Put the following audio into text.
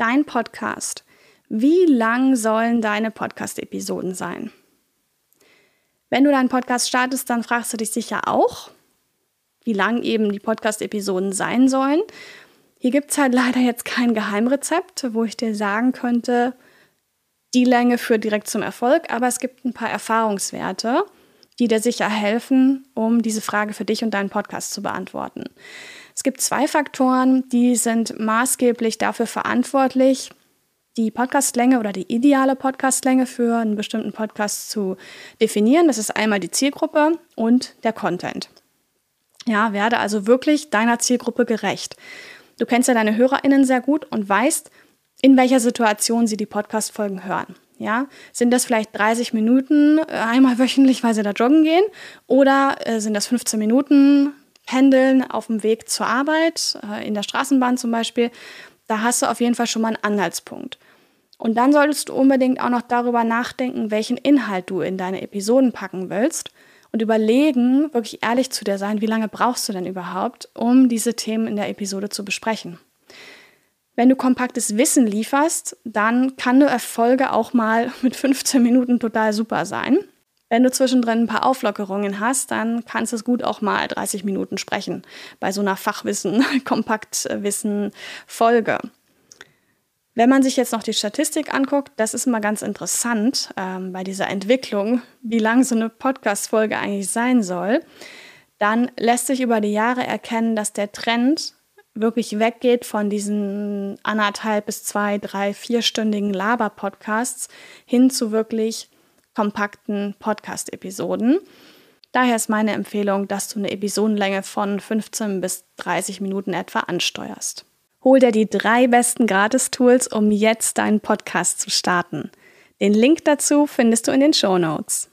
Dein Podcast. Wie lang sollen deine Podcast-Episoden sein? Wenn du deinen Podcast startest, dann fragst du dich sicher auch, wie lang eben die Podcast-Episoden sein sollen. Hier gibt es halt leider jetzt kein Geheimrezept, wo ich dir sagen könnte, die Länge führt direkt zum Erfolg, aber es gibt ein paar Erfahrungswerte, die dir sicher helfen, um diese Frage für dich und deinen Podcast zu beantworten. Es gibt zwei Faktoren, die sind maßgeblich dafür verantwortlich, die Podcastlänge oder die ideale Podcastlänge für einen bestimmten Podcast zu definieren. Das ist einmal die Zielgruppe und der Content. Ja, werde also wirklich deiner Zielgruppe gerecht. Du kennst ja deine HörerInnen sehr gut und weißt, in welcher Situation sie die Podcast-Folgen hören. Ja, sind das vielleicht 30 Minuten äh, einmal wöchentlich, weil sie da joggen gehen? Oder äh, sind das 15 Minuten Pendeln auf dem Weg zur Arbeit, äh, in der Straßenbahn zum Beispiel? Da hast du auf jeden Fall schon mal einen Anhaltspunkt. Und dann solltest du unbedingt auch noch darüber nachdenken, welchen Inhalt du in deine Episoden packen willst und überlegen, wirklich ehrlich zu dir sein, wie lange brauchst du denn überhaupt, um diese Themen in der Episode zu besprechen. Wenn du kompaktes Wissen lieferst, dann kann eine Erfolge auch mal mit 15 Minuten total super sein. Wenn du zwischendrin ein paar Auflockerungen hast, dann kannst du es gut auch mal 30 Minuten sprechen bei so einer Fachwissen, Kompaktwissen Folge. Wenn man sich jetzt noch die Statistik anguckt, das ist mal ganz interessant ähm, bei dieser Entwicklung, wie lang so eine Podcast-Folge eigentlich sein soll, dann lässt sich über die Jahre erkennen, dass der Trend wirklich weggeht von diesen anderthalb bis zwei, drei, vierstündigen Laber-Podcasts hin zu wirklich kompakten Podcast-Episoden. Daher ist meine Empfehlung, dass du eine Episodenlänge von 15 bis 30 Minuten etwa ansteuerst. Hol dir die drei besten Gratis-Tools, um jetzt deinen Podcast zu starten. Den Link dazu findest du in den Show Notes.